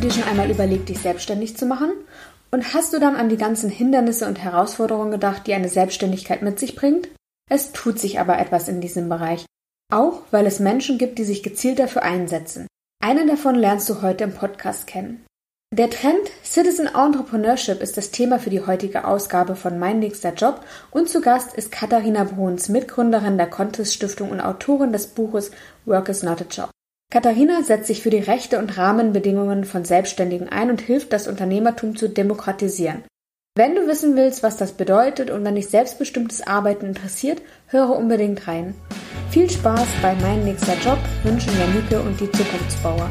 du dir schon einmal überlegt, dich selbstständig zu machen? Und hast du dann an die ganzen Hindernisse und Herausforderungen gedacht, die eine Selbstständigkeit mit sich bringt? Es tut sich aber etwas in diesem Bereich. Auch weil es Menschen gibt, die sich gezielt dafür einsetzen. Einen davon lernst du heute im Podcast kennen. Der Trend Citizen Entrepreneurship ist das Thema für die heutige Ausgabe von Mein nächster Job und zu Gast ist Katharina Bruns, Mitgründerin der Contest Stiftung und Autorin des Buches Work is not a Job. Katharina setzt sich für die Rechte und Rahmenbedingungen von Selbstständigen ein und hilft, das Unternehmertum zu demokratisieren. Wenn du wissen willst, was das bedeutet und wenn dich selbstbestimmtes Arbeiten interessiert, höre unbedingt rein. Viel Spaß bei Mein nächster Job wünschen Janike und die Zukunftsbauer.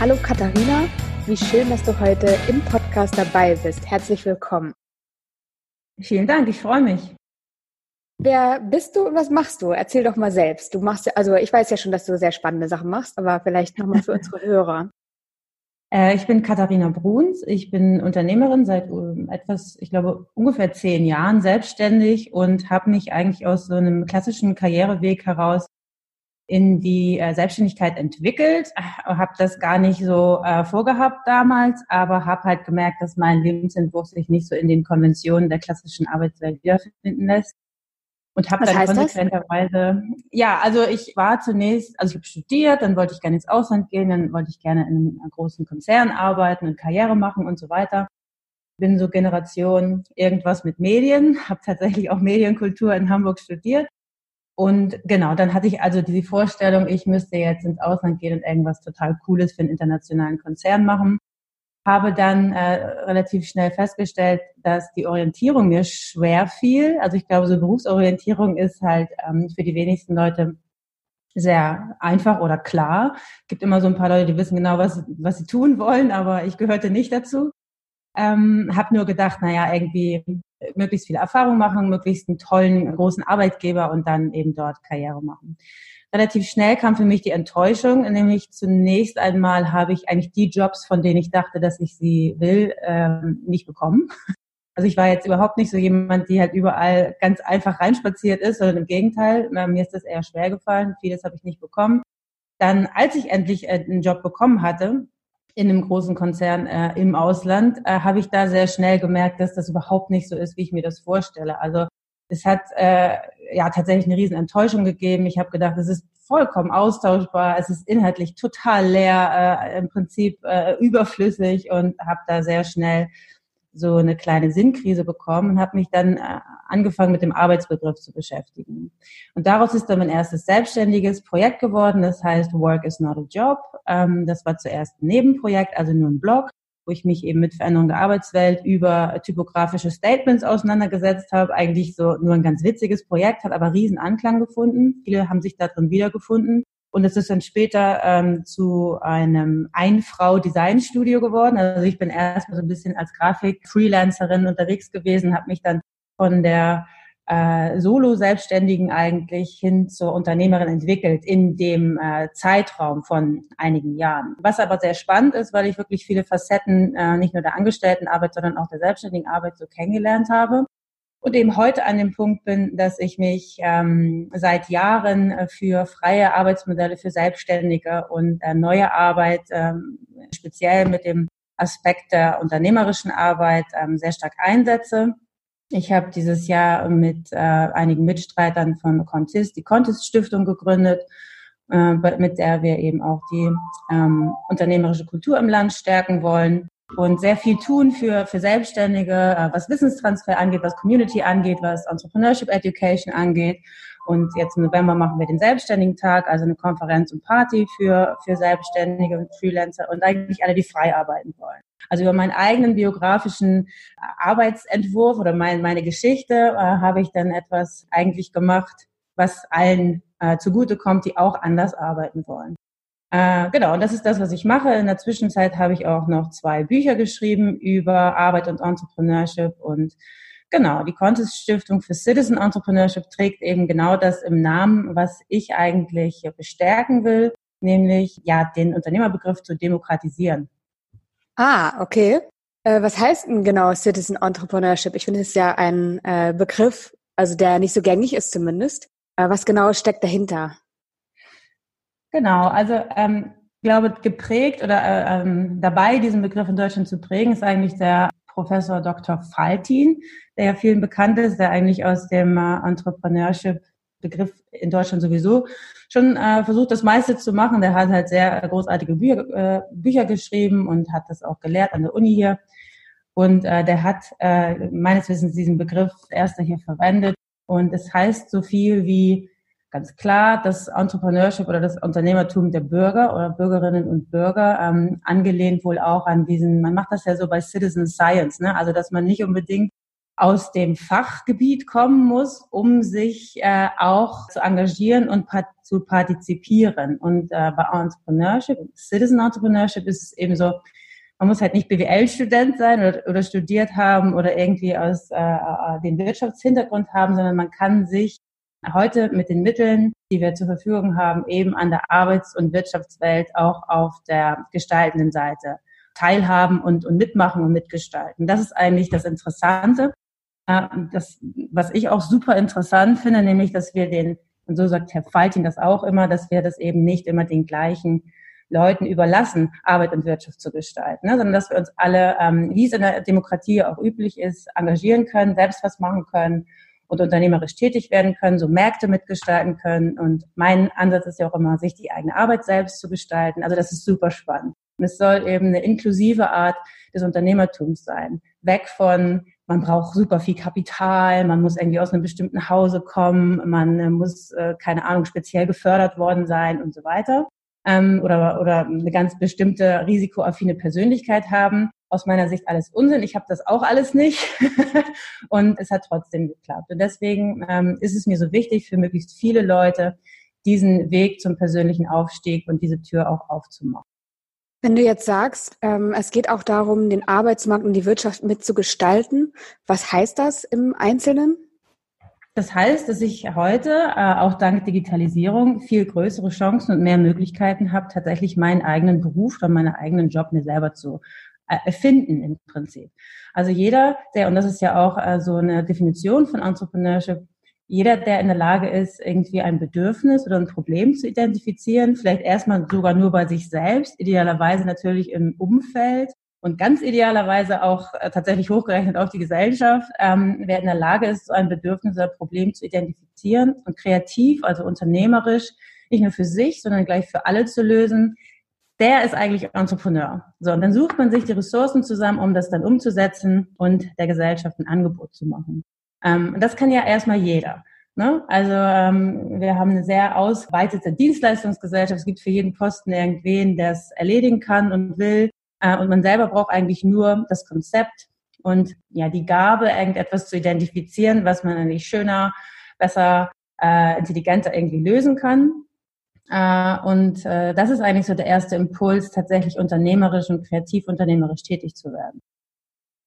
Hallo Katharina, wie schön, dass du heute im Podcast dabei bist. Herzlich willkommen. Vielen Dank, ich freue mich. Wer bist du und was machst du? Erzähl doch mal selbst. Du machst ja, also ich weiß ja schon, dass du sehr spannende Sachen machst, aber vielleicht nochmal für unsere Hörer. Äh, ich bin Katharina Bruns. Ich bin Unternehmerin seit ähm, etwas, ich glaube, ungefähr zehn Jahren selbstständig und habe mich eigentlich aus so einem klassischen Karriereweg heraus in die äh, Selbstständigkeit entwickelt, habe das gar nicht so äh, vorgehabt damals, aber habe halt gemerkt, dass mein Lebensentwurf sich nicht so in den Konventionen der klassischen Arbeitswelt wiederfinden lässt und habe dann konsequenterweise, ja, also ich war zunächst, also ich habe studiert, dann wollte ich gerne ins Ausland gehen, dann wollte ich gerne in einem großen Konzern arbeiten und Karriere machen und so weiter. Bin so Generation irgendwas mit Medien, habe tatsächlich auch Medienkultur in Hamburg studiert. Und genau, dann hatte ich also diese Vorstellung, ich müsste jetzt ins Ausland gehen und irgendwas total Cooles für einen internationalen Konzern machen habe dann äh, relativ schnell festgestellt, dass die Orientierung mir schwer fiel. Also ich glaube, so Berufsorientierung ist halt ähm, für die wenigsten Leute sehr einfach oder klar. Es gibt immer so ein paar Leute, die wissen genau, was, was sie tun wollen, aber ich gehörte nicht dazu. Ähm, habe nur gedacht, naja, irgendwie möglichst viel Erfahrung machen, möglichst einen tollen, großen Arbeitgeber und dann eben dort Karriere machen relativ schnell kam für mich die Enttäuschung, nämlich zunächst einmal habe ich eigentlich die Jobs, von denen ich dachte, dass ich sie will, ähm, nicht bekommen. Also ich war jetzt überhaupt nicht so jemand, die halt überall ganz einfach reinspaziert ist, sondern im Gegenteil, mir ist das eher schwer gefallen, vieles habe ich nicht bekommen. Dann, als ich endlich äh, einen Job bekommen hatte, in einem großen Konzern äh, im Ausland, äh, habe ich da sehr schnell gemerkt, dass das überhaupt nicht so ist, wie ich mir das vorstelle. Also es hat äh, ja tatsächlich eine riesen Enttäuschung gegeben. Ich habe gedacht, es ist vollkommen austauschbar, es ist inhaltlich total leer, äh, im Prinzip äh, überflüssig und habe da sehr schnell so eine kleine Sinnkrise bekommen und habe mich dann äh, angefangen mit dem Arbeitsbegriff zu beschäftigen. Und daraus ist dann mein erstes selbstständiges Projekt geworden, das heißt Work is not a Job. Ähm, das war zuerst ein Nebenprojekt, also nur ein Blog wo ich mich eben mit Veränderung der Arbeitswelt über typografische Statements auseinandergesetzt habe. Eigentlich so nur ein ganz witziges Projekt, hat aber riesen Anklang gefunden. Viele haben sich da wiedergefunden. Und es ist dann später ähm, zu einem Ein-Frau-Designstudio geworden. Also ich bin erstmal so ein bisschen als Grafik-Freelancerin unterwegs gewesen, habe mich dann von der äh, Solo-Selbstständigen eigentlich hin zur Unternehmerin entwickelt in dem äh, Zeitraum von einigen Jahren. Was aber sehr spannend ist, weil ich wirklich viele Facetten äh, nicht nur der Angestelltenarbeit, sondern auch der selbstständigen Arbeit so kennengelernt habe. Und eben heute an dem Punkt bin, dass ich mich ähm, seit Jahren äh, für freie Arbeitsmodelle für Selbstständige und äh, neue Arbeit, ähm, speziell mit dem Aspekt der unternehmerischen Arbeit, ähm, sehr stark einsetze ich habe dieses Jahr mit äh, einigen Mitstreitern von Contist die Contist Stiftung gegründet, äh, mit der wir eben auch die ähm, unternehmerische Kultur im Land stärken wollen und sehr viel tun für, für Selbstständige, äh, was Wissenstransfer angeht, was Community angeht, was Entrepreneurship Education angeht. Und jetzt im November machen wir den Selbstständigen Tag, also eine Konferenz und Party für, für Selbstständige und Freelancer und eigentlich alle, die frei arbeiten wollen. Also über meinen eigenen biografischen äh, Arbeitsentwurf oder mein, meine Geschichte äh, habe ich dann etwas eigentlich gemacht, was allen äh, zugutekommt, die auch anders arbeiten wollen. Äh, genau, und das ist das, was ich mache. In der Zwischenzeit habe ich auch noch zwei Bücher geschrieben über Arbeit und Entrepreneurship und Genau, die Contest Stiftung für Citizen Entrepreneurship trägt eben genau das im Namen, was ich eigentlich bestärken will, nämlich ja den Unternehmerbegriff zu demokratisieren. Ah, okay. Äh, was heißt denn genau Citizen Entrepreneurship? Ich finde es ja ein äh, Begriff, also der nicht so gängig ist zumindest. Äh, was genau steckt dahinter? Genau, also ähm, ich glaube, geprägt oder äh, ähm, dabei, diesen Begriff in Deutschland zu prägen, ist eigentlich der Professor Dr. Faltin, der ja vielen bekannt ist, der eigentlich aus dem äh, Entrepreneurship Begriff in Deutschland sowieso schon äh, versucht, das meiste zu machen. Der hat halt sehr großartige Bücher, äh, Bücher geschrieben und hat das auch gelehrt an der Uni hier. Und äh, der hat äh, meines Wissens diesen Begriff erster hier verwendet. Und es heißt so viel wie ganz klar das Entrepreneurship oder das Unternehmertum der Bürger oder Bürgerinnen und Bürger, ähm, angelehnt wohl auch an diesen, man macht das ja so bei Citizen Science, ne? also dass man nicht unbedingt aus dem Fachgebiet kommen muss, um sich äh, auch zu engagieren und part zu partizipieren. Und äh, bei Entrepreneurship, Citizen Entrepreneurship ist es eben so, man muss halt nicht BWL-Student sein oder, oder studiert haben oder irgendwie aus äh, äh dem Wirtschaftshintergrund haben, sondern man kann sich heute mit den Mitteln, die wir zur Verfügung haben, eben an der Arbeits- und Wirtschaftswelt auch auf der gestaltenden Seite teilhaben und, und mitmachen und mitgestalten. Das ist eigentlich das Interessante. Das, was ich auch super interessant finde, nämlich, dass wir den, und so sagt Herr Faltin das auch immer, dass wir das eben nicht immer den gleichen Leuten überlassen, Arbeit und Wirtschaft zu gestalten, ne? sondern dass wir uns alle, ähm, wie es in der Demokratie auch üblich ist, engagieren können, selbst was machen können und unternehmerisch tätig werden können, so Märkte mitgestalten können. Und mein Ansatz ist ja auch immer, sich die eigene Arbeit selbst zu gestalten. Also das ist super spannend. Und es soll eben eine inklusive Art des Unternehmertums sein. Weg von, man braucht super viel Kapital, man muss irgendwie aus einem bestimmten Hause kommen, man äh, muss, äh, keine Ahnung, speziell gefördert worden sein und so weiter. Ähm, oder, oder eine ganz bestimmte risikoaffine Persönlichkeit haben, aus meiner Sicht alles Unsinn. Ich habe das auch alles nicht und es hat trotzdem geklappt. Und deswegen ähm, ist es mir so wichtig, für möglichst viele Leute diesen Weg zum persönlichen Aufstieg und diese Tür auch aufzumachen. Wenn du jetzt sagst, ähm, es geht auch darum, den Arbeitsmarkt und die Wirtschaft mitzugestalten, was heißt das im Einzelnen? Das heißt, dass ich heute äh, auch dank Digitalisierung viel größere Chancen und mehr Möglichkeiten habe, tatsächlich meinen eigenen Beruf oder meinen eigenen Job mir selber zu erfinden im Prinzip. Also jeder, der, und das ist ja auch äh, so eine Definition von Entrepreneurship, jeder, der in der Lage ist, irgendwie ein Bedürfnis oder ein Problem zu identifizieren, vielleicht erstmal sogar nur bei sich selbst, idealerweise natürlich im Umfeld und ganz idealerweise auch äh, tatsächlich hochgerechnet auf die Gesellschaft, ähm, wer in der Lage ist, so ein Bedürfnis oder Problem zu identifizieren und kreativ, also unternehmerisch, nicht nur für sich, sondern gleich für alle zu lösen, der ist eigentlich Entrepreneur. So, und dann sucht man sich die Ressourcen zusammen, um das dann umzusetzen und der Gesellschaft ein Angebot zu machen. Ähm, das kann ja erstmal jeder. Ne? Also ähm, wir haben eine sehr ausweitete Dienstleistungsgesellschaft. Es gibt für jeden Posten irgendwen, der es erledigen kann und will. Äh, und man selber braucht eigentlich nur das Konzept und ja die Gabe, irgendetwas zu identifizieren, was man eigentlich schöner, besser, äh, intelligenter irgendwie lösen kann. Äh, und äh, das ist eigentlich so der erste Impuls, tatsächlich unternehmerisch und kreativ unternehmerisch tätig zu werden.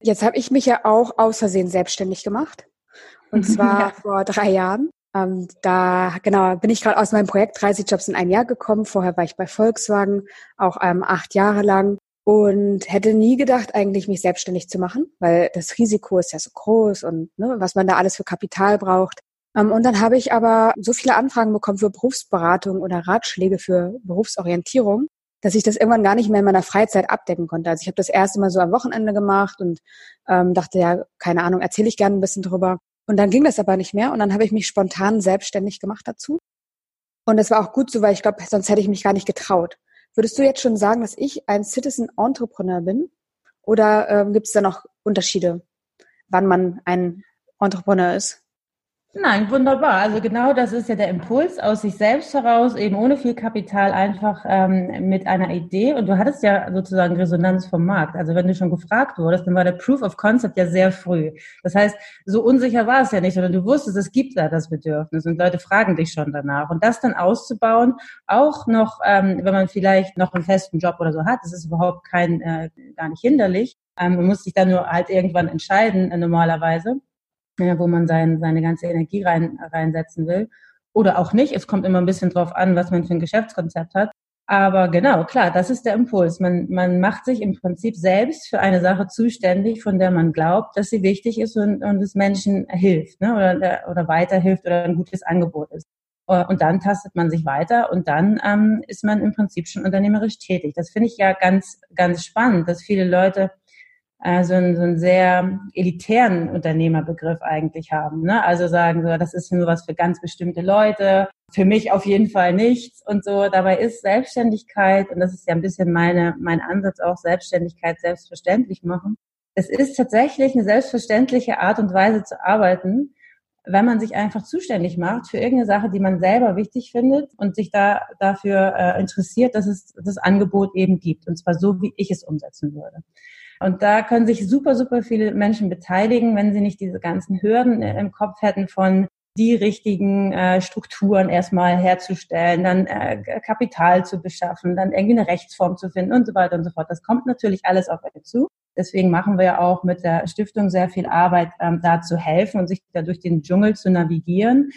Jetzt habe ich mich ja auch aus Versehen selbstständig gemacht. Und zwar ja. vor drei Jahren. Ähm, da genau bin ich gerade aus meinem Projekt 30 Jobs in ein Jahr gekommen. Vorher war ich bei Volkswagen, auch ähm, acht Jahre lang und hätte nie gedacht, eigentlich mich selbstständig zu machen, weil das Risiko ist ja so groß und ne, was man da alles für Kapital braucht. Ähm, und dann habe ich aber so viele Anfragen bekommen für Berufsberatung oder Ratschläge für Berufsorientierung, dass ich das irgendwann gar nicht mehr in meiner Freizeit abdecken konnte. Also ich habe das erste Mal so am Wochenende gemacht und ähm, dachte, ja, keine Ahnung, erzähle ich gerne ein bisschen drüber. Und dann ging das aber nicht mehr und dann habe ich mich spontan selbstständig gemacht dazu. Und das war auch gut so, weil ich glaube, sonst hätte ich mich gar nicht getraut. Würdest du jetzt schon sagen, dass ich ein Citizen Entrepreneur bin? Oder ähm, gibt es da noch Unterschiede, wann man ein Entrepreneur ist? Nein, wunderbar. Also genau das ist ja der Impuls aus sich selbst heraus, eben ohne viel Kapital, einfach ähm, mit einer Idee. Und du hattest ja sozusagen Resonanz vom Markt. Also wenn du schon gefragt wurdest, dann war der Proof of Concept ja sehr früh. Das heißt, so unsicher war es ja nicht, sondern du wusstest, es gibt da das Bedürfnis und Leute fragen dich schon danach. Und das dann auszubauen, auch noch, ähm, wenn man vielleicht noch einen festen Job oder so hat, das ist überhaupt kein, äh, gar nicht hinderlich. Ähm, man muss sich dann nur halt irgendwann entscheiden, äh, normalerweise ja, wo man sein, seine ganze Energie rein, reinsetzen will. Oder auch nicht. Es kommt immer ein bisschen drauf an, was man für ein Geschäftskonzept hat. Aber genau, klar, das ist der Impuls. Man, man macht sich im Prinzip selbst für eine Sache zuständig, von der man glaubt, dass sie wichtig ist und, und es Menschen hilft ne? oder, oder weiterhilft oder ein gutes Angebot ist. Äh, und dann tastet man sich weiter und dann ähm, ist man im Prinzip schon unternehmerisch tätig. Das finde ich ja ganz, ganz spannend, dass viele Leute äh, so, einen, so einen sehr elitären Unternehmerbegriff eigentlich haben. Ne? Also sagen so, das ist nur was für ganz bestimmte Leute, für mich auf jeden Fall nichts und so. Dabei ist Selbstständigkeit, und das ist ja ein bisschen meine, mein Ansatz auch, Selbstständigkeit selbstverständlich machen. Es ist tatsächlich eine selbstverständliche Art und Weise zu arbeiten, wenn man sich einfach zuständig macht für irgendeine Sache, die man selber wichtig findet und sich da dafür äh, interessiert, dass es das Angebot eben gibt. Und zwar so, wie ich es umsetzen würde. Und da können sich super, super viele Menschen beteiligen, wenn sie nicht diese ganzen Hürden im Kopf hätten von die richtigen äh, Strukturen erstmal herzustellen, dann äh, Kapital zu beschaffen, dann irgendwie eine Rechtsform zu finden und so weiter und so fort. Das kommt natürlich alles auf euch zu. Deswegen machen wir ja auch mit der Stiftung sehr viel Arbeit, ähm, da zu helfen und sich da durch den Dschungel zu navigieren.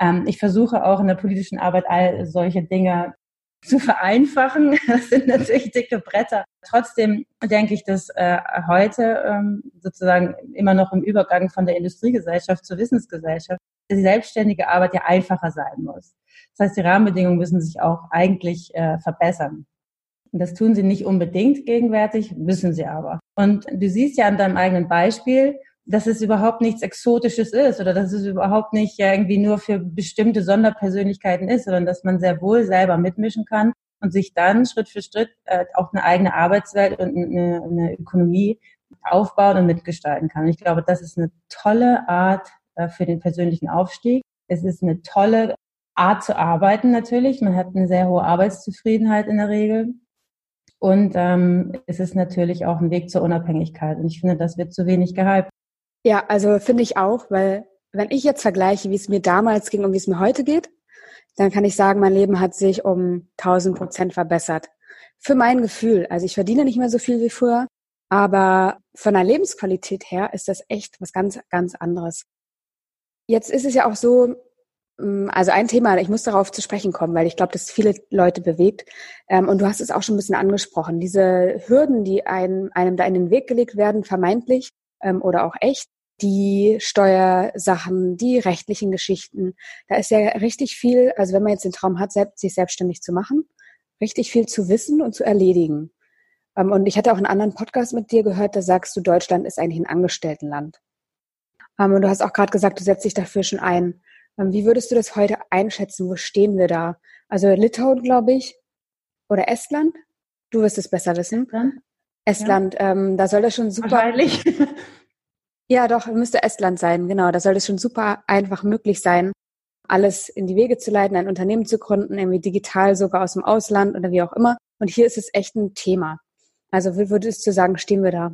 Ähm, ich versuche auch in der politischen Arbeit all solche Dinge zu vereinfachen. Das sind natürlich dicke Bretter. Trotzdem denke ich, dass äh, heute ähm, sozusagen immer noch im Übergang von der Industriegesellschaft zur Wissensgesellschaft die selbstständige Arbeit ja einfacher sein muss. Das heißt, die Rahmenbedingungen müssen sich auch eigentlich äh, verbessern. Und das tun sie nicht unbedingt gegenwärtig, müssen sie aber. Und du siehst ja an deinem eigenen Beispiel, dass es überhaupt nichts Exotisches ist oder dass es überhaupt nicht irgendwie nur für bestimmte Sonderpersönlichkeiten ist, sondern dass man sehr wohl selber mitmischen kann und sich dann Schritt für Schritt äh, auch eine eigene Arbeitswelt und eine, eine Ökonomie aufbauen und mitgestalten kann. Ich glaube, das ist eine tolle Art äh, für den persönlichen Aufstieg. Es ist eine tolle Art zu arbeiten natürlich. Man hat eine sehr hohe Arbeitszufriedenheit in der Regel. Und ähm, es ist natürlich auch ein Weg zur Unabhängigkeit. Und ich finde, das wird zu wenig gehypt. Ja, also finde ich auch, weil wenn ich jetzt vergleiche, wie es mir damals ging und wie es mir heute geht, dann kann ich sagen, mein Leben hat sich um 1000 Prozent verbessert. Für mein Gefühl. Also ich verdiene nicht mehr so viel wie früher, aber von der Lebensqualität her ist das echt was ganz, ganz anderes. Jetzt ist es ja auch so, Mm, also ein Thema, ich muss darauf zu sprechen kommen, weil ich glaube, das viele Leute bewegt. Ähm, und du hast es auch schon ein bisschen angesprochen. Diese Hürden, die einem, einem da in den Weg gelegt werden, vermeintlich ähm, oder auch echt, die Steuersachen, die rechtlichen Geschichten, da ist ja richtig viel, also wenn man jetzt den Traum hat, selbst, sich selbstständig zu machen, richtig viel zu wissen und zu erledigen. Ähm, und ich hatte auch einen anderen Podcast mit dir gehört, da sagst du, Deutschland ist eigentlich ein Angestelltenland. Und du hast auch gerade gesagt, du setzt dich dafür schon ein. Ähm, wie würdest du das heute einschätzen? Wo stehen wir da? Also Litauen, glaube ich, oder Estland? Du wirst es besser wissen. Estland, Estland ja. ähm, da soll das schon super. Wahrscheinlich. ja, doch, müsste Estland sein, genau. Da soll es schon super einfach möglich sein, alles in die Wege zu leiten, ein Unternehmen zu gründen, irgendwie digital sogar aus dem Ausland oder wie auch immer. Und hier ist es echt ein Thema. Also wie würdest du sagen, stehen wir da?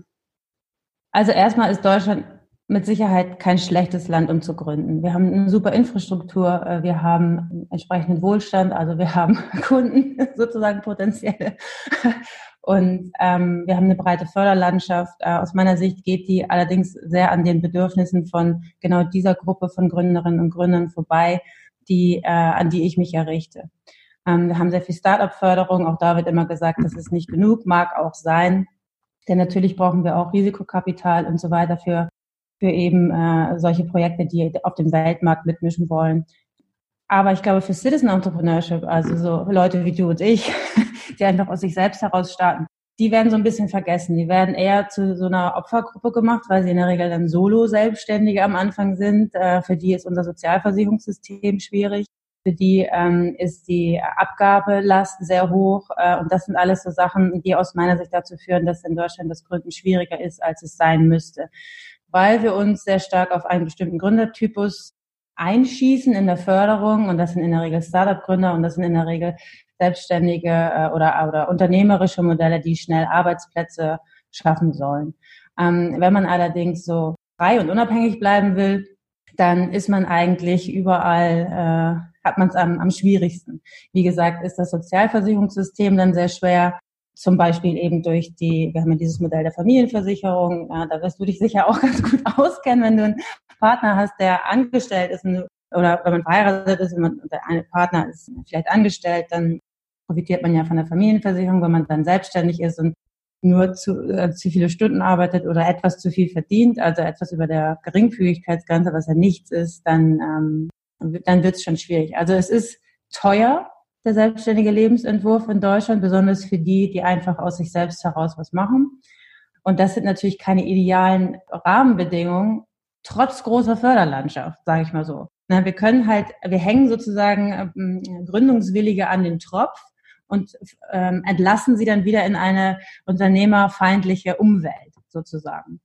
Also erstmal ist Deutschland mit Sicherheit kein schlechtes Land, um zu gründen. Wir haben eine super Infrastruktur, äh, wir haben entsprechenden Wohlstand, also wir haben Kunden sozusagen potenzielle. Und ähm, wir haben eine breite Förderlandschaft. Äh, aus meiner Sicht geht die allerdings sehr an den Bedürfnissen von genau dieser Gruppe von Gründerinnen und Gründern vorbei, die, äh, an die ich mich errichte. Ähm, wir haben sehr viel Start-up-Förderung. Auch da wird immer gesagt, das ist nicht genug, mag auch sein. Denn natürlich brauchen wir auch Risikokapital und so weiter für für eben äh, solche Projekte, die auf dem Weltmarkt mitmischen wollen. Aber ich glaube, für Citizen Entrepreneurship, also so Leute wie du und ich, die einfach aus sich selbst heraus starten, die werden so ein bisschen vergessen. Die werden eher zu so einer Opfergruppe gemacht, weil sie in der Regel dann Solo-Selbstständige am Anfang sind. Äh, für die ist unser Sozialversicherungssystem schwierig. Für die ähm, ist die Abgabelast sehr hoch. Äh, und das sind alles so Sachen, die aus meiner Sicht dazu führen, dass in Deutschland das Gründen schwieriger ist, als es sein müsste weil wir uns sehr stark auf einen bestimmten Gründertypus einschießen in der Förderung und das sind in der Regel Startup-Gründer und das sind in der Regel selbstständige äh, oder, oder unternehmerische Modelle, die schnell Arbeitsplätze schaffen sollen. Ähm, wenn man allerdings so frei und unabhängig bleiben will, dann ist man eigentlich überall, äh, hat man es am, am schwierigsten. Wie gesagt, ist das Sozialversicherungssystem dann sehr schwer zum Beispiel eben durch die, wir haben ja dieses Modell der Familienversicherung, ja, da wirst du dich sicher auch ganz gut auskennen, wenn du einen Partner hast, der angestellt ist oder wenn man verheiratet ist und der eine Partner ist vielleicht angestellt, dann profitiert man ja von der Familienversicherung, wenn man dann selbstständig ist und nur zu, äh, zu viele Stunden arbeitet oder etwas zu viel verdient, also etwas über der Geringfügigkeitsgrenze, was ja nichts ist, dann ähm, dann wird es schon schwierig. Also es ist teuer, der selbstständige Lebensentwurf in Deutschland, besonders für die, die einfach aus sich selbst heraus was machen. Und das sind natürlich keine idealen Rahmenbedingungen, trotz großer Förderlandschaft, sage ich mal so. Wir können halt, wir hängen sozusagen ähm, Gründungswillige an den Tropf und ähm, entlassen sie dann wieder in eine unternehmerfeindliche Umwelt sozusagen.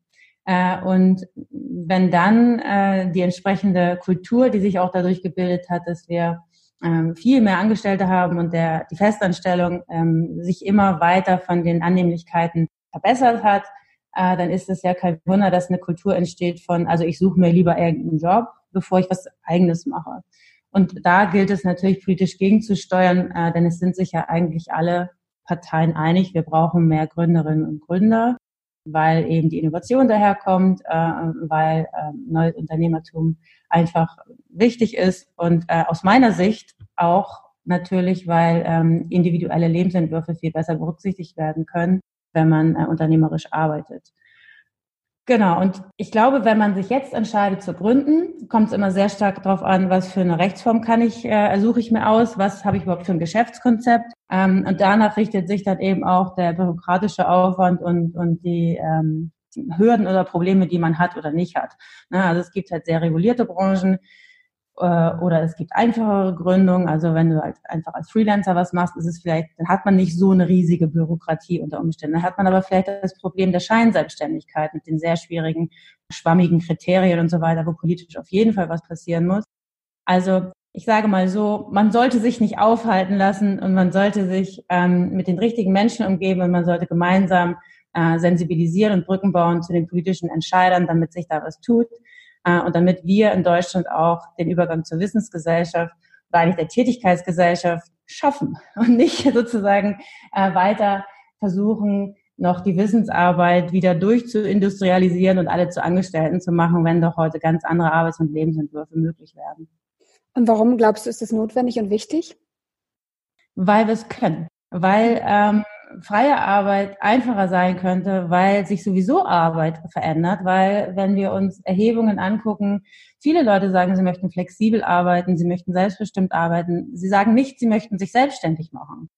Äh, und wenn dann äh, die entsprechende Kultur, die sich auch dadurch gebildet hat, dass wir ähm, viel mehr Angestellte haben und der, die Festanstellung ähm, sich immer weiter von den Annehmlichkeiten verbessert hat, äh, dann ist es ja kein Wunder, dass eine Kultur entsteht von, also ich suche mir lieber irgendeinen Job, bevor ich was eigenes mache. Und da gilt es natürlich politisch gegenzusteuern, äh, denn es sind sich ja eigentlich alle Parteien einig, wir brauchen mehr Gründerinnen und Gründer, weil eben die Innovation daherkommt, äh, weil äh, neues Unternehmertum einfach wichtig ist und äh, aus meiner Sicht auch natürlich, weil ähm, individuelle Lebensentwürfe viel besser berücksichtigt werden können wenn man äh, unternehmerisch arbeitet. Genau, und ich glaube, wenn man sich jetzt entscheidet zu gründen, kommt es immer sehr stark darauf an, was für eine Rechtsform kann ich, äh, suche ich mir aus, was habe ich überhaupt für ein Geschäftskonzept. Ähm, und danach richtet sich dann eben auch der bürokratische Aufwand und, und die ähm, Hürden oder Probleme, die man hat oder nicht hat. Ne, also es gibt halt sehr regulierte Branchen, äh, oder es gibt einfachere Gründungen. Also wenn du halt einfach als Freelancer was machst, ist es vielleicht, dann hat man nicht so eine riesige Bürokratie unter Umständen. Dann hat man aber vielleicht das Problem der Scheinselbstständigkeit mit den sehr schwierigen, schwammigen Kriterien und so weiter, wo politisch auf jeden Fall was passieren muss. Also ich sage mal so, man sollte sich nicht aufhalten lassen und man sollte sich ähm, mit den richtigen Menschen umgeben und man sollte gemeinsam äh, sensibilisieren und Brücken bauen zu den politischen Entscheidern, damit sich da was tut. Äh, und damit wir in Deutschland auch den Übergang zur Wissensgesellschaft oder eigentlich der Tätigkeitsgesellschaft schaffen und nicht sozusagen äh, weiter versuchen, noch die Wissensarbeit wieder durchzuindustrialisieren und alle zu Angestellten zu machen, wenn doch heute ganz andere Arbeits- und Lebensentwürfe möglich werden. Und warum glaubst du, ist das notwendig und wichtig? Weil wir es können. Weil ähm, freie Arbeit einfacher sein könnte, weil sich sowieso Arbeit verändert, weil wenn wir uns Erhebungen angucken, viele Leute sagen, sie möchten flexibel arbeiten, sie möchten selbstbestimmt arbeiten. Sie sagen nicht, sie möchten sich selbstständig machen.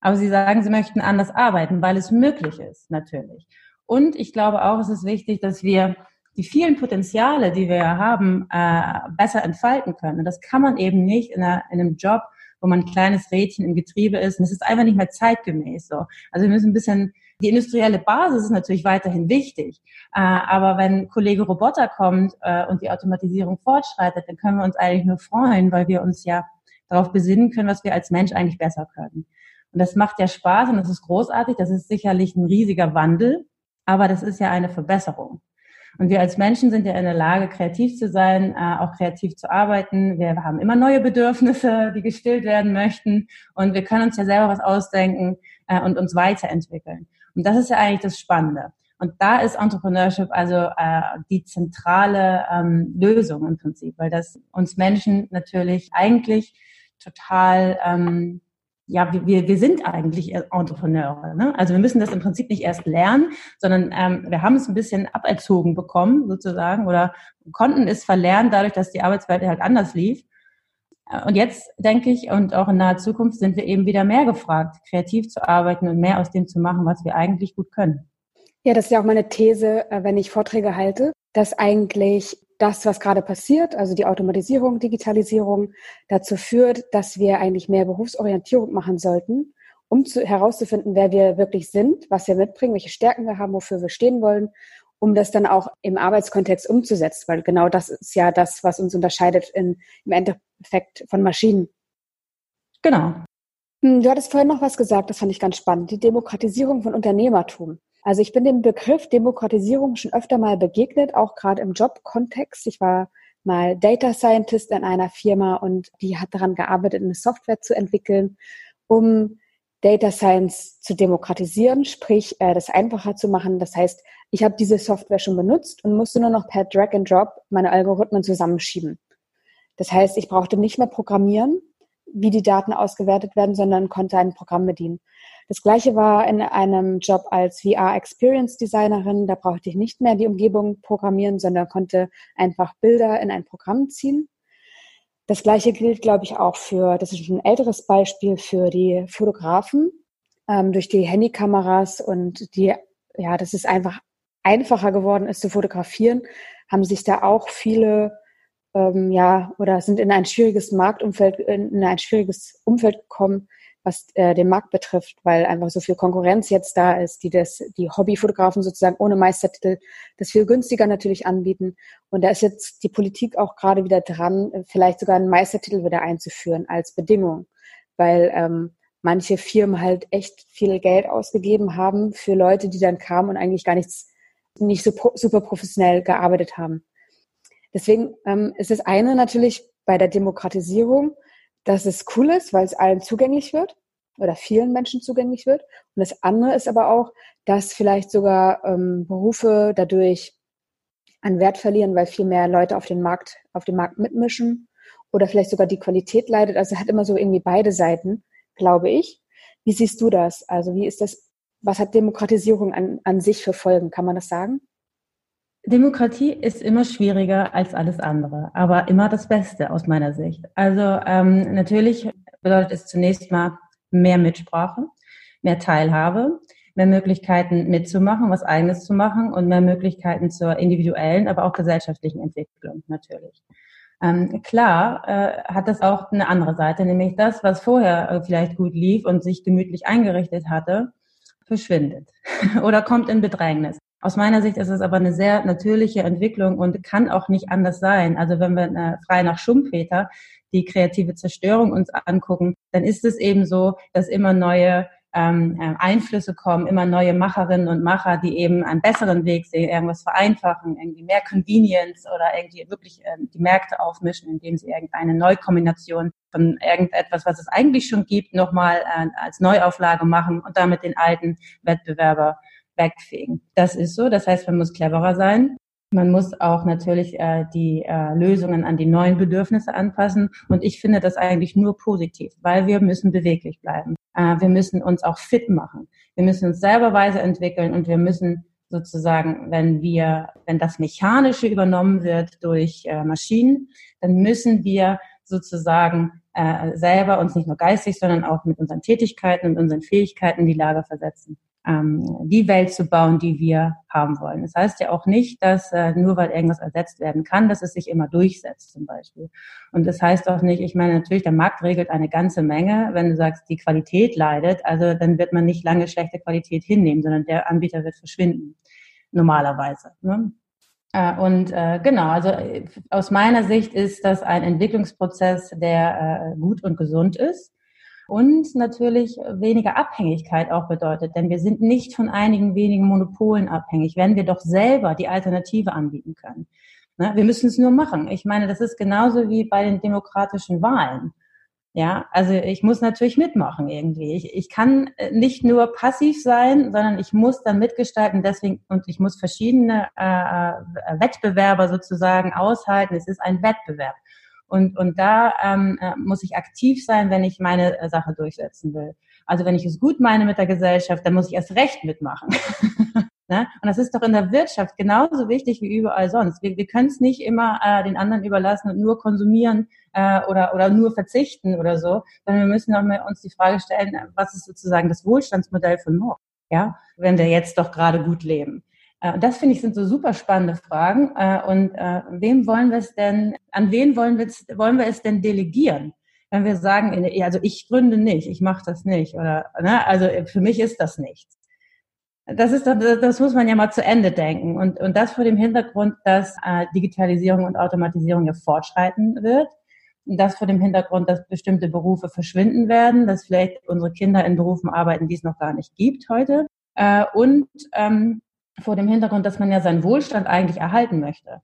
Aber sie sagen, sie möchten anders arbeiten, weil es möglich ist, natürlich. Und ich glaube auch, es ist wichtig, dass wir die vielen Potenziale, die wir haben, äh, besser entfalten können. Und das kann man eben nicht in, einer, in einem Job, wo man ein kleines Rädchen im Getriebe ist. Und es ist einfach nicht mehr zeitgemäß so. Also wir müssen ein bisschen die industrielle Basis ist natürlich weiterhin wichtig, äh, aber wenn Kollege Roboter kommt äh, und die Automatisierung fortschreitet, dann können wir uns eigentlich nur freuen, weil wir uns ja darauf besinnen können, was wir als Mensch eigentlich besser können. Und das macht ja Spaß und das ist großartig. Das ist sicherlich ein riesiger Wandel, aber das ist ja eine Verbesserung. Und wir als Menschen sind ja in der Lage, kreativ zu sein, äh, auch kreativ zu arbeiten. Wir haben immer neue Bedürfnisse, die gestillt werden möchten. Und wir können uns ja selber was ausdenken äh, und uns weiterentwickeln. Und das ist ja eigentlich das Spannende. Und da ist Entrepreneurship also äh, die zentrale ähm, Lösung im Prinzip, weil das uns Menschen natürlich eigentlich total ähm, ja, wir, wir sind eigentlich Entrepreneure. Ne? Also wir müssen das im Prinzip nicht erst lernen, sondern ähm, wir haben es ein bisschen aberzogen bekommen sozusagen oder konnten es verlernen, dadurch, dass die Arbeitswelt halt anders lief. Und jetzt denke ich, und auch in naher Zukunft sind wir eben wieder mehr gefragt, kreativ zu arbeiten und mehr aus dem zu machen, was wir eigentlich gut können. Ja, das ist ja auch meine These, äh, wenn ich Vorträge halte, dass eigentlich das, was gerade passiert, also die Automatisierung, Digitalisierung, dazu führt, dass wir eigentlich mehr Berufsorientierung machen sollten, um zu, herauszufinden, wer wir wirklich sind, was wir mitbringen, welche Stärken wir haben, wofür wir stehen wollen, um das dann auch im Arbeitskontext umzusetzen, weil genau das ist ja das, was uns unterscheidet in, im Endeffekt von Maschinen. Genau. Hm, du hattest vorhin noch was gesagt, das fand ich ganz spannend, die Demokratisierung von Unternehmertum. Also ich bin dem Begriff Demokratisierung schon öfter mal begegnet, auch gerade im Jobkontext. Ich war mal Data Scientist in einer Firma und die hat daran gearbeitet, eine Software zu entwickeln, um Data Science zu demokratisieren, sprich äh, das einfacher zu machen. Das heißt, ich habe diese Software schon benutzt und musste nur noch per Drag and Drop meine Algorithmen zusammenschieben. Das heißt, ich brauchte nicht mehr programmieren, wie die Daten ausgewertet werden, sondern konnte ein Programm bedienen. Das gleiche war in einem Job als VR Experience Designerin. Da brauchte ich nicht mehr die Umgebung programmieren, sondern konnte einfach Bilder in ein Programm ziehen. Das gleiche gilt, glaube ich, auch für, das ist ein älteres Beispiel für die Fotografen. Ähm, durch die Handykameras und die, ja, das ist einfach einfacher geworden ist zu fotografieren, haben sich da auch viele ähm, ja oder sind in ein schwieriges Marktumfeld, in ein schwieriges Umfeld gekommen, was äh, den Markt betrifft, weil einfach so viel Konkurrenz jetzt da ist, die das, die Hobbyfotografen sozusagen ohne Meistertitel das viel günstiger natürlich anbieten. Und da ist jetzt die Politik auch gerade wieder dran, vielleicht sogar einen Meistertitel wieder einzuführen als Bedingung, weil ähm, manche Firmen halt echt viel Geld ausgegeben haben für Leute, die dann kamen und eigentlich gar nichts, nicht so pro, super professionell gearbeitet haben. Deswegen ähm, ist das eine natürlich bei der Demokratisierung, dass es cool ist, weil es allen zugänglich wird oder vielen Menschen zugänglich wird. Und das andere ist aber auch, dass vielleicht sogar ähm, Berufe dadurch an Wert verlieren, weil viel mehr Leute auf den Markt, auf dem Markt mitmischen oder vielleicht sogar die Qualität leidet. Also es hat immer so irgendwie beide Seiten, glaube ich. Wie siehst du das? Also wie ist das, was hat Demokratisierung an, an sich für Folgen? Kann man das sagen? Demokratie ist immer schwieriger als alles andere, aber immer das Beste aus meiner Sicht. Also ähm, natürlich bedeutet es zunächst mal mehr Mitsprache, mehr Teilhabe, mehr Möglichkeiten mitzumachen, was eigenes zu machen und mehr Möglichkeiten zur individuellen, aber auch gesellschaftlichen Entwicklung natürlich. Ähm, klar äh, hat das auch eine andere Seite, nämlich das, was vorher äh, vielleicht gut lief und sich gemütlich eingerichtet hatte, verschwindet oder kommt in Bedrängnis. Aus meiner Sicht ist es aber eine sehr natürliche Entwicklung und kann auch nicht anders sein. Also wenn wir äh, frei nach Schumpeter die kreative Zerstörung uns angucken, dann ist es eben so, dass immer neue ähm, äh, Einflüsse kommen, immer neue Macherinnen und Macher, die eben einen besseren Weg sehen, irgendwas vereinfachen, irgendwie mehr Convenience oder irgendwie wirklich äh, die Märkte aufmischen, indem sie irgendeine Neukombination von irgendetwas, was es eigentlich schon gibt, nochmal äh, als Neuauflage machen und damit den alten Wettbewerber wegfegen. Das ist so. Das heißt, man muss cleverer sein. Man muss auch natürlich äh, die äh, Lösungen an die neuen Bedürfnisse anpassen. Und ich finde das eigentlich nur positiv, weil wir müssen beweglich bleiben. Äh, wir müssen uns auch fit machen. Wir müssen uns selber weiterentwickeln und wir müssen sozusagen, wenn wir, wenn das Mechanische übernommen wird durch äh, Maschinen, dann müssen wir sozusagen äh, selber uns nicht nur geistig, sondern auch mit unseren Tätigkeiten und unseren Fähigkeiten in die Lage versetzen ähm, die Welt zu bauen, die wir haben wollen. Das heißt ja auch nicht, dass äh, nur weil irgendwas ersetzt werden kann, dass es sich immer durchsetzt zum Beispiel. Und das heißt auch nicht, ich meine natürlich, der Markt regelt eine ganze Menge. Wenn du sagst, die Qualität leidet, also dann wird man nicht lange schlechte Qualität hinnehmen, sondern der Anbieter wird verschwinden, normalerweise. Ne? Äh, und äh, genau, also äh, aus meiner Sicht ist das ein Entwicklungsprozess, der äh, gut und gesund ist und natürlich weniger Abhängigkeit auch bedeutet, denn wir sind nicht von einigen wenigen Monopolen abhängig, wenn wir doch selber die Alternative anbieten können. Ne? Wir müssen es nur machen. Ich meine, das ist genauso wie bei den demokratischen Wahlen. Ja, also ich muss natürlich mitmachen irgendwie. Ich, ich kann nicht nur passiv sein, sondern ich muss dann mitgestalten. Deswegen und ich muss verschiedene äh, Wettbewerber sozusagen aushalten. Es ist ein Wettbewerb. Und, und da ähm, äh, muss ich aktiv sein, wenn ich meine äh, Sache durchsetzen will. Also wenn ich es gut meine mit der Gesellschaft, dann muss ich erst recht mitmachen. ne? Und das ist doch in der Wirtschaft genauso wichtig wie überall sonst. Wir, wir können es nicht immer äh, den anderen überlassen und nur konsumieren äh, oder, oder nur verzichten oder so, sondern wir müssen auch mal uns die Frage stellen, was ist sozusagen das Wohlstandsmodell von morgen? Ja, wenn wir jetzt doch gerade gut leben. Äh, das finde ich sind so super spannende Fragen. Äh, und äh, wem wollen wir es denn, an wen wollen wir es, wollen wir es denn delegieren? Wenn wir sagen, also ich gründe nicht, ich mache das nicht, oder ne, also für mich ist das nichts. Das ist das muss man ja mal zu Ende denken. Und, und das vor dem Hintergrund, dass äh, Digitalisierung und Automatisierung ja fortschreiten wird. Und das vor dem Hintergrund, dass bestimmte Berufe verschwinden werden, dass vielleicht unsere Kinder in Berufen arbeiten, die es noch gar nicht gibt heute. Äh, und ähm, vor dem Hintergrund, dass man ja seinen Wohlstand eigentlich erhalten möchte.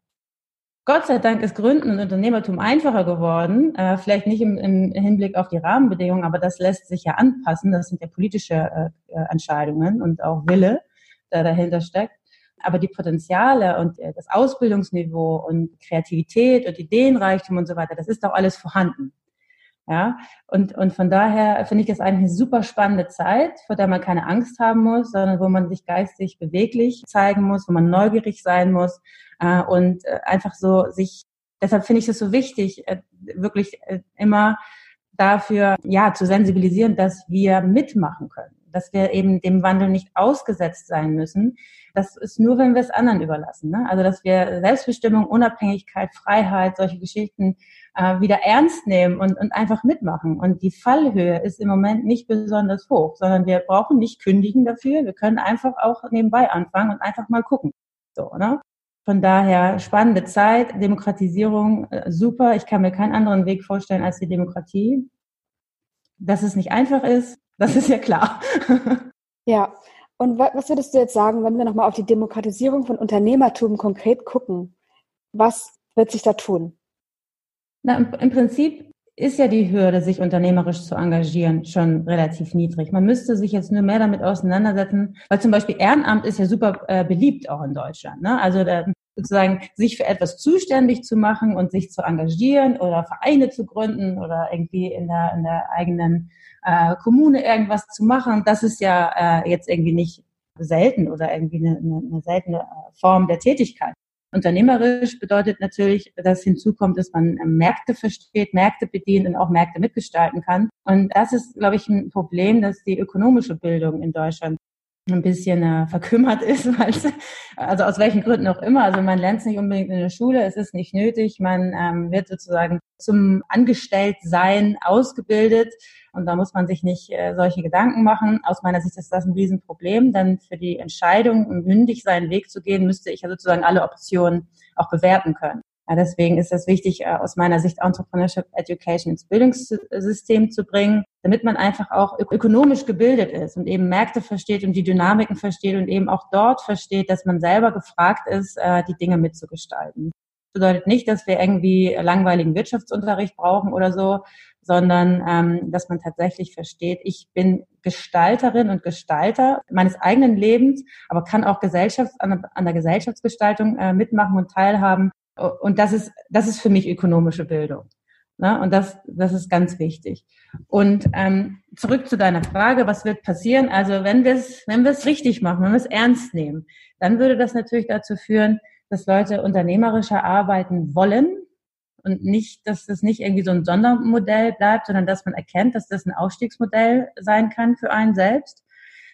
Gott sei Dank ist Gründen und Unternehmertum einfacher geworden, äh, vielleicht nicht im, im, Hinblick auf die Rahmenbedingungen, aber das lässt sich ja anpassen. Das sind ja politische äh, äh Entscheidungen und auch Wille, der dahinter steckt. Aber die Potenziale und äh, das Ausbildungsniveau und Kreativität und Ideenreichtum und so weiter, das ist doch alles vorhanden. Ja, und, und von daher finde ich das eigentlich eine super spannende Zeit, vor der man keine Angst haben muss, sondern wo man sich geistig beweglich zeigen muss, wo man neugierig sein muss äh, und äh, einfach so sich deshalb finde ich es so wichtig, äh, wirklich äh, immer dafür, ja, zu sensibilisieren, dass wir mitmachen können, dass wir eben dem Wandel nicht ausgesetzt sein müssen. Das ist nur, wenn wir es anderen überlassen. Ne? Also, dass wir Selbstbestimmung, Unabhängigkeit, Freiheit, solche Geschichten äh, wieder ernst nehmen und, und einfach mitmachen. Und die Fallhöhe ist im Moment nicht besonders hoch, sondern wir brauchen nicht kündigen dafür. Wir können einfach auch nebenbei anfangen und einfach mal gucken. So, ne? Von daher spannende Zeit, Demokratisierung äh, super. Ich kann mir keinen anderen Weg vorstellen als die Demokratie. Dass es nicht einfach ist, das ist ja klar. Ja, und was würdest du jetzt sagen, wenn wir nochmal auf die Demokratisierung von Unternehmertum konkret gucken? Was wird sich da tun? Na, im, Prinzip ist ja die Hürde, sich unternehmerisch zu engagieren, schon relativ niedrig. Man müsste sich jetzt nur mehr damit auseinandersetzen, weil zum Beispiel Ehrenamt ist ja super äh, beliebt auch in Deutschland. Ne? Also da, sozusagen sich für etwas zuständig zu machen und sich zu engagieren oder Vereine zu gründen oder irgendwie in der, in der eigenen äh, Kommune irgendwas zu machen, das ist ja äh, jetzt irgendwie nicht selten oder irgendwie eine, eine, eine seltene äh, Form der Tätigkeit. Unternehmerisch bedeutet natürlich, dass hinzukommt, dass man äh, Märkte versteht, Märkte bedient und auch Märkte mitgestalten kann. Und das ist, glaube ich, ein Problem, dass die ökonomische Bildung in Deutschland ein bisschen äh, verkümmert ist, weil also aus welchen Gründen auch immer. Also man lernt es nicht unbedingt in der Schule, es ist nicht nötig, man ähm, wird sozusagen zum Angestelltsein ausgebildet und da muss man sich nicht äh, solche Gedanken machen. Aus meiner Sicht ist das ein Riesenproblem, denn für die Entscheidung, um mündig seinen Weg zu gehen, müsste ich ja sozusagen alle Optionen auch bewerten können. Ja, deswegen ist es wichtig, äh, aus meiner Sicht Entrepreneurship Education ins Bildungssystem zu bringen, damit man einfach auch ökonomisch gebildet ist und eben Märkte versteht und die Dynamiken versteht und eben auch dort versteht, dass man selber gefragt ist, äh, die Dinge mitzugestalten. Das bedeutet nicht, dass wir irgendwie langweiligen Wirtschaftsunterricht brauchen oder so, sondern ähm, dass man tatsächlich versteht, ich bin Gestalterin und Gestalter meines eigenen Lebens, aber kann auch Gesellschafts an, der Gesellschaftsgestaltung äh, mitmachen und teilhaben. Und das ist, das ist für mich ökonomische Bildung. Ne? Und das, das ist ganz wichtig. Und ähm, zurück zu deiner Frage, was wird passieren? Also wenn wir es wenn wir es richtig machen, wenn wir es ernst nehmen, dann würde das natürlich dazu führen, dass Leute unternehmerischer arbeiten wollen, und nicht, dass das nicht irgendwie so ein Sondermodell bleibt, sondern dass man erkennt, dass das ein Aufstiegsmodell sein kann für einen selbst.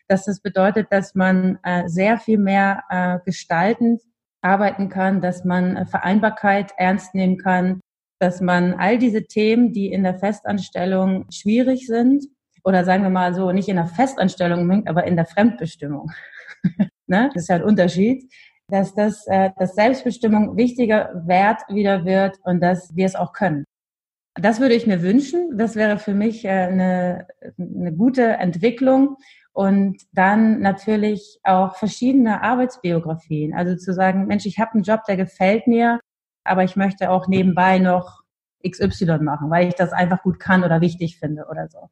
Dass das bedeutet, dass man äh, sehr viel mehr äh, gestaltend arbeiten kann, dass man äh, Vereinbarkeit ernst nehmen kann, dass man all diese Themen, die in der Festanstellung schwierig sind, oder sagen wir mal so, nicht in der Festanstellung, aber in der Fremdbestimmung. ne? Das ist ein Unterschied dass das, äh, dass Selbstbestimmung wichtiger Wert wieder wird und dass wir es auch können. Das würde ich mir wünschen. Das wäre für mich äh, eine, eine gute Entwicklung. Und dann natürlich auch verschiedene Arbeitsbiografien. Also zu sagen, Mensch, ich habe einen Job, der gefällt mir, aber ich möchte auch nebenbei noch XY machen, weil ich das einfach gut kann oder wichtig finde oder so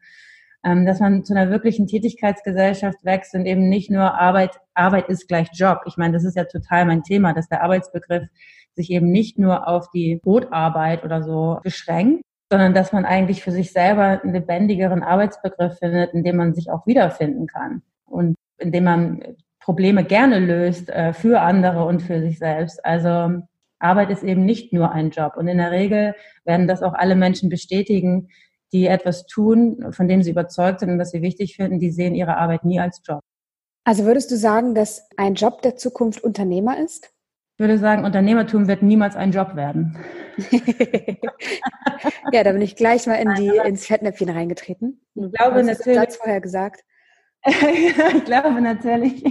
ähm, dass man zu einer wirklichen Tätigkeitsgesellschaft wächst und eben nicht nur Arbeit, Arbeit ist gleich Job. Ich meine, das ist ja total mein Thema, dass der Arbeitsbegriff sich eben nicht nur auf die Brotarbeit oder so beschränkt, sondern dass man eigentlich für sich selber einen lebendigeren Arbeitsbegriff findet, in dem man sich auch wiederfinden kann und in dem man Probleme gerne löst äh, für andere und für sich selbst. Also Arbeit ist eben nicht nur ein Job. Und in der Regel werden das auch alle Menschen bestätigen, die etwas tun, von dem sie überzeugt sind und das sie wichtig finden, die sehen ihre Arbeit nie als Job. Also würdest du sagen, dass ein Job der Zukunft Unternehmer ist? Ich würde sagen, Unternehmertum wird niemals ein Job werden. ja, da bin ich gleich mal in die, ins Fettnäpfchen reingetreten. Ich glaube natürlich. Satz vorher gesagt. ich glaube natürlich,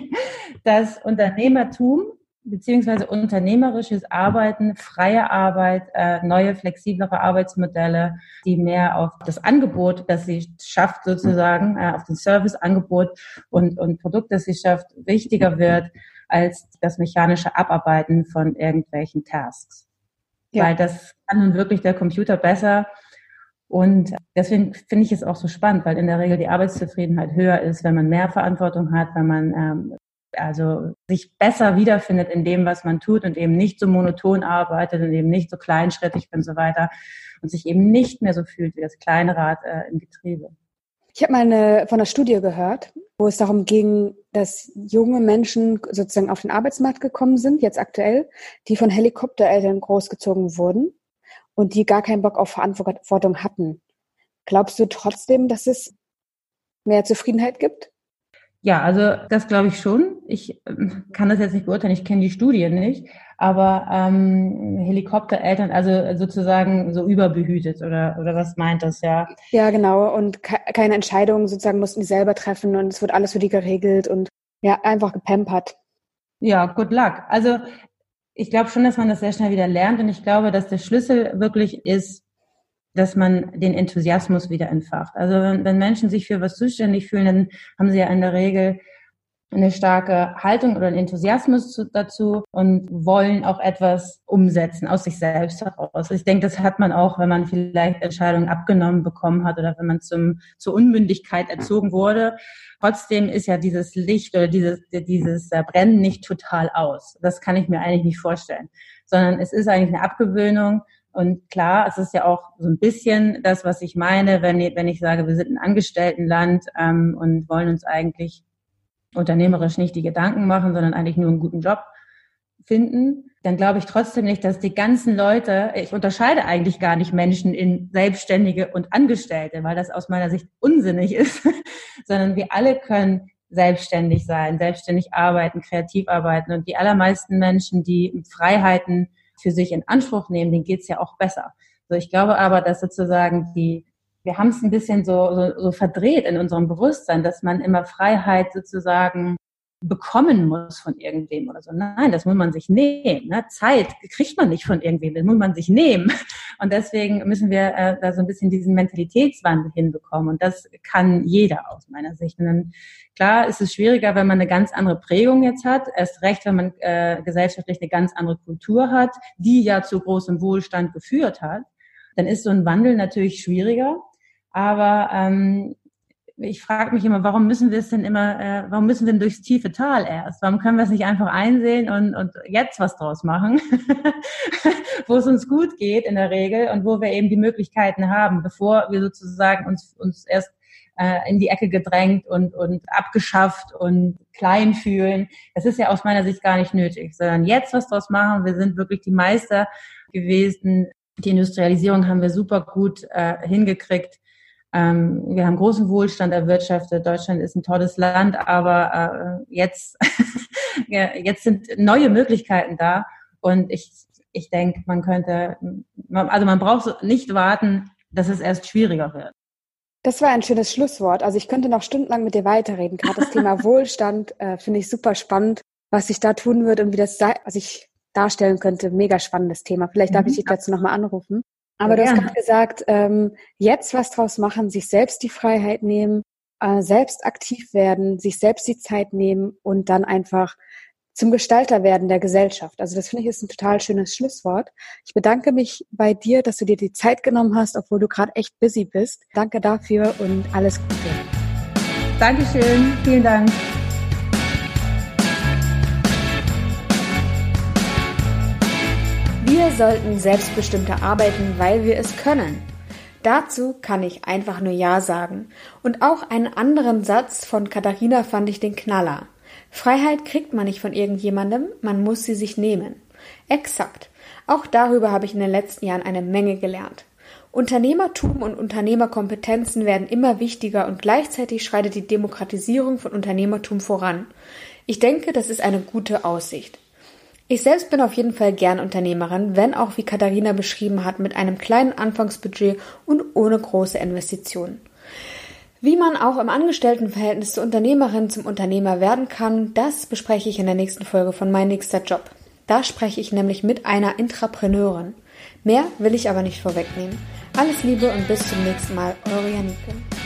dass Unternehmertum beziehungsweise unternehmerisches Arbeiten, freie Arbeit, äh, neue, flexiblere Arbeitsmodelle, die mehr auf das Angebot, das sie schafft, sozusagen, äh, auf den Serviceangebot und, und Produkt, das sie schafft, wichtiger wird als das mechanische Abarbeiten von irgendwelchen Tasks. Ja. Weil das kann nun wirklich der Computer besser. Und deswegen finde ich es auch so spannend, weil in der Regel die Arbeitszufriedenheit höher ist, wenn man mehr Verantwortung hat, wenn man ähm, also sich besser wiederfindet in dem, was man tut und eben nicht so monoton arbeitet und eben nicht so kleinschrittig und so weiter und sich eben nicht mehr so fühlt wie das kleine Rad äh, im Getriebe. Ich habe mal von einer Studie gehört, wo es darum ging, dass junge Menschen sozusagen auf den Arbeitsmarkt gekommen sind, jetzt aktuell, die von Helikoptereltern großgezogen wurden. und die gar keinen Bock auf Verantwortung hatten. Glaubst du trotzdem, dass es mehr Zufriedenheit gibt? Ja, also das glaube ich schon. Ich ähm, kann das jetzt nicht beurteilen, ich kenne die Studien nicht, aber ähm, Helikoptereltern, also sozusagen so überbehütet oder oder was meint das ja? Ja, genau. Und ke keine Entscheidungen sozusagen mussten die selber treffen und es wird alles für die geregelt und ja einfach gepampert. Ja, good luck. Also ich glaube schon, dass man das sehr schnell wieder lernt und ich glaube, dass der Schlüssel wirklich ist, dass man den Enthusiasmus wieder entfacht. Also wenn, wenn Menschen sich für was zuständig fühlen, dann haben sie ja in der Regel eine starke Haltung oder einen Enthusiasmus zu, dazu und wollen auch etwas umsetzen aus sich selbst heraus. Ich denke, das hat man auch, wenn man vielleicht Entscheidungen abgenommen bekommen hat oder wenn man zum, zur Unmündigkeit erzogen wurde. Trotzdem ist ja dieses Licht oder dieses, dieses Brennen nicht total aus. Das kann ich mir eigentlich nicht vorstellen, sondern es ist eigentlich eine Abgewöhnung und klar, es ist ja auch so ein bisschen das, was ich meine, wenn, wenn ich sage, wir sind ein Angestelltenland ähm, und wollen uns eigentlich unternehmerisch nicht die Gedanken machen, sondern eigentlich nur einen guten Job finden, dann glaube ich trotzdem nicht, dass die ganzen Leute, ich unterscheide eigentlich gar nicht Menschen in Selbstständige und Angestellte, weil das aus meiner Sicht unsinnig ist, sondern wir alle können selbstständig sein, selbstständig arbeiten, kreativ arbeiten und die allermeisten Menschen, die Freiheiten für sich in Anspruch nehmen, denen geht's ja auch besser. So, ich glaube aber, dass sozusagen die, wir haben es ein bisschen so, so, so verdreht in unserem Bewusstsein, dass man immer Freiheit sozusagen bekommen muss von irgendwem oder so. Nein, das muss man sich nehmen. Ne? Zeit kriegt man nicht von irgendwem, das muss man sich nehmen. Und deswegen müssen wir äh, da so ein bisschen diesen Mentalitätswandel hinbekommen. Und das kann jeder aus meiner Sicht. Und dann, klar ist es schwieriger, wenn man eine ganz andere Prägung jetzt hat. Erst recht, wenn man äh, gesellschaftlich eine ganz andere Kultur hat, die ja zu großem Wohlstand geführt hat. Dann ist so ein Wandel natürlich schwieriger. Aber ähm, ich frage mich immer, warum müssen wir es denn immer, äh, warum müssen wir denn durchs tiefe Tal erst? Warum können wir es nicht einfach einsehen und, und jetzt was draus machen, wo es uns gut geht in der Regel und wo wir eben die Möglichkeiten haben, bevor wir sozusagen uns, uns erst äh, in die Ecke gedrängt und, und abgeschafft und klein fühlen. Das ist ja aus meiner Sicht gar nicht nötig, sondern jetzt was draus machen. Wir sind wirklich die Meister gewesen. Die Industrialisierung haben wir super gut äh, hingekriegt ähm, wir haben großen Wohlstand erwirtschaftet. Deutschland ist ein tolles Land, aber äh, jetzt, jetzt sind neue Möglichkeiten da. Und ich, ich denke, man könnte, also man braucht nicht warten, dass es erst schwieriger wird. Das war ein schönes Schlusswort. Also ich könnte noch stundenlang mit dir weiterreden. Gerade das Thema Wohlstand äh, finde ich super spannend, was sich da tun wird und wie das sei, was ich darstellen könnte. Mega spannendes Thema. Vielleicht darf ich mhm. dich dazu nochmal anrufen. Aber du hast gerade gesagt, ähm, jetzt was draus machen, sich selbst die Freiheit nehmen, äh, selbst aktiv werden, sich selbst die Zeit nehmen und dann einfach zum Gestalter werden der Gesellschaft. Also das finde ich ist ein total schönes Schlusswort. Ich bedanke mich bei dir, dass du dir die Zeit genommen hast, obwohl du gerade echt busy bist. Danke dafür und alles Gute. Dankeschön. Vielen Dank. Wir sollten selbstbestimmter arbeiten, weil wir es können. Dazu kann ich einfach nur Ja sagen. Und auch einen anderen Satz von Katharina fand ich den Knaller. Freiheit kriegt man nicht von irgendjemandem, man muss sie sich nehmen. Exakt. Auch darüber habe ich in den letzten Jahren eine Menge gelernt. Unternehmertum und Unternehmerkompetenzen werden immer wichtiger und gleichzeitig schreitet die Demokratisierung von Unternehmertum voran. Ich denke, das ist eine gute Aussicht. Ich selbst bin auf jeden Fall gern Unternehmerin, wenn auch wie Katharina beschrieben hat, mit einem kleinen Anfangsbudget und ohne große Investitionen. Wie man auch im Angestelltenverhältnis zur Unternehmerin zum Unternehmer werden kann, das bespreche ich in der nächsten Folge von Mein nächster Job. Da spreche ich nämlich mit einer Intrapreneurin. Mehr will ich aber nicht vorwegnehmen. Alles Liebe und bis zum nächsten Mal, eure Janike.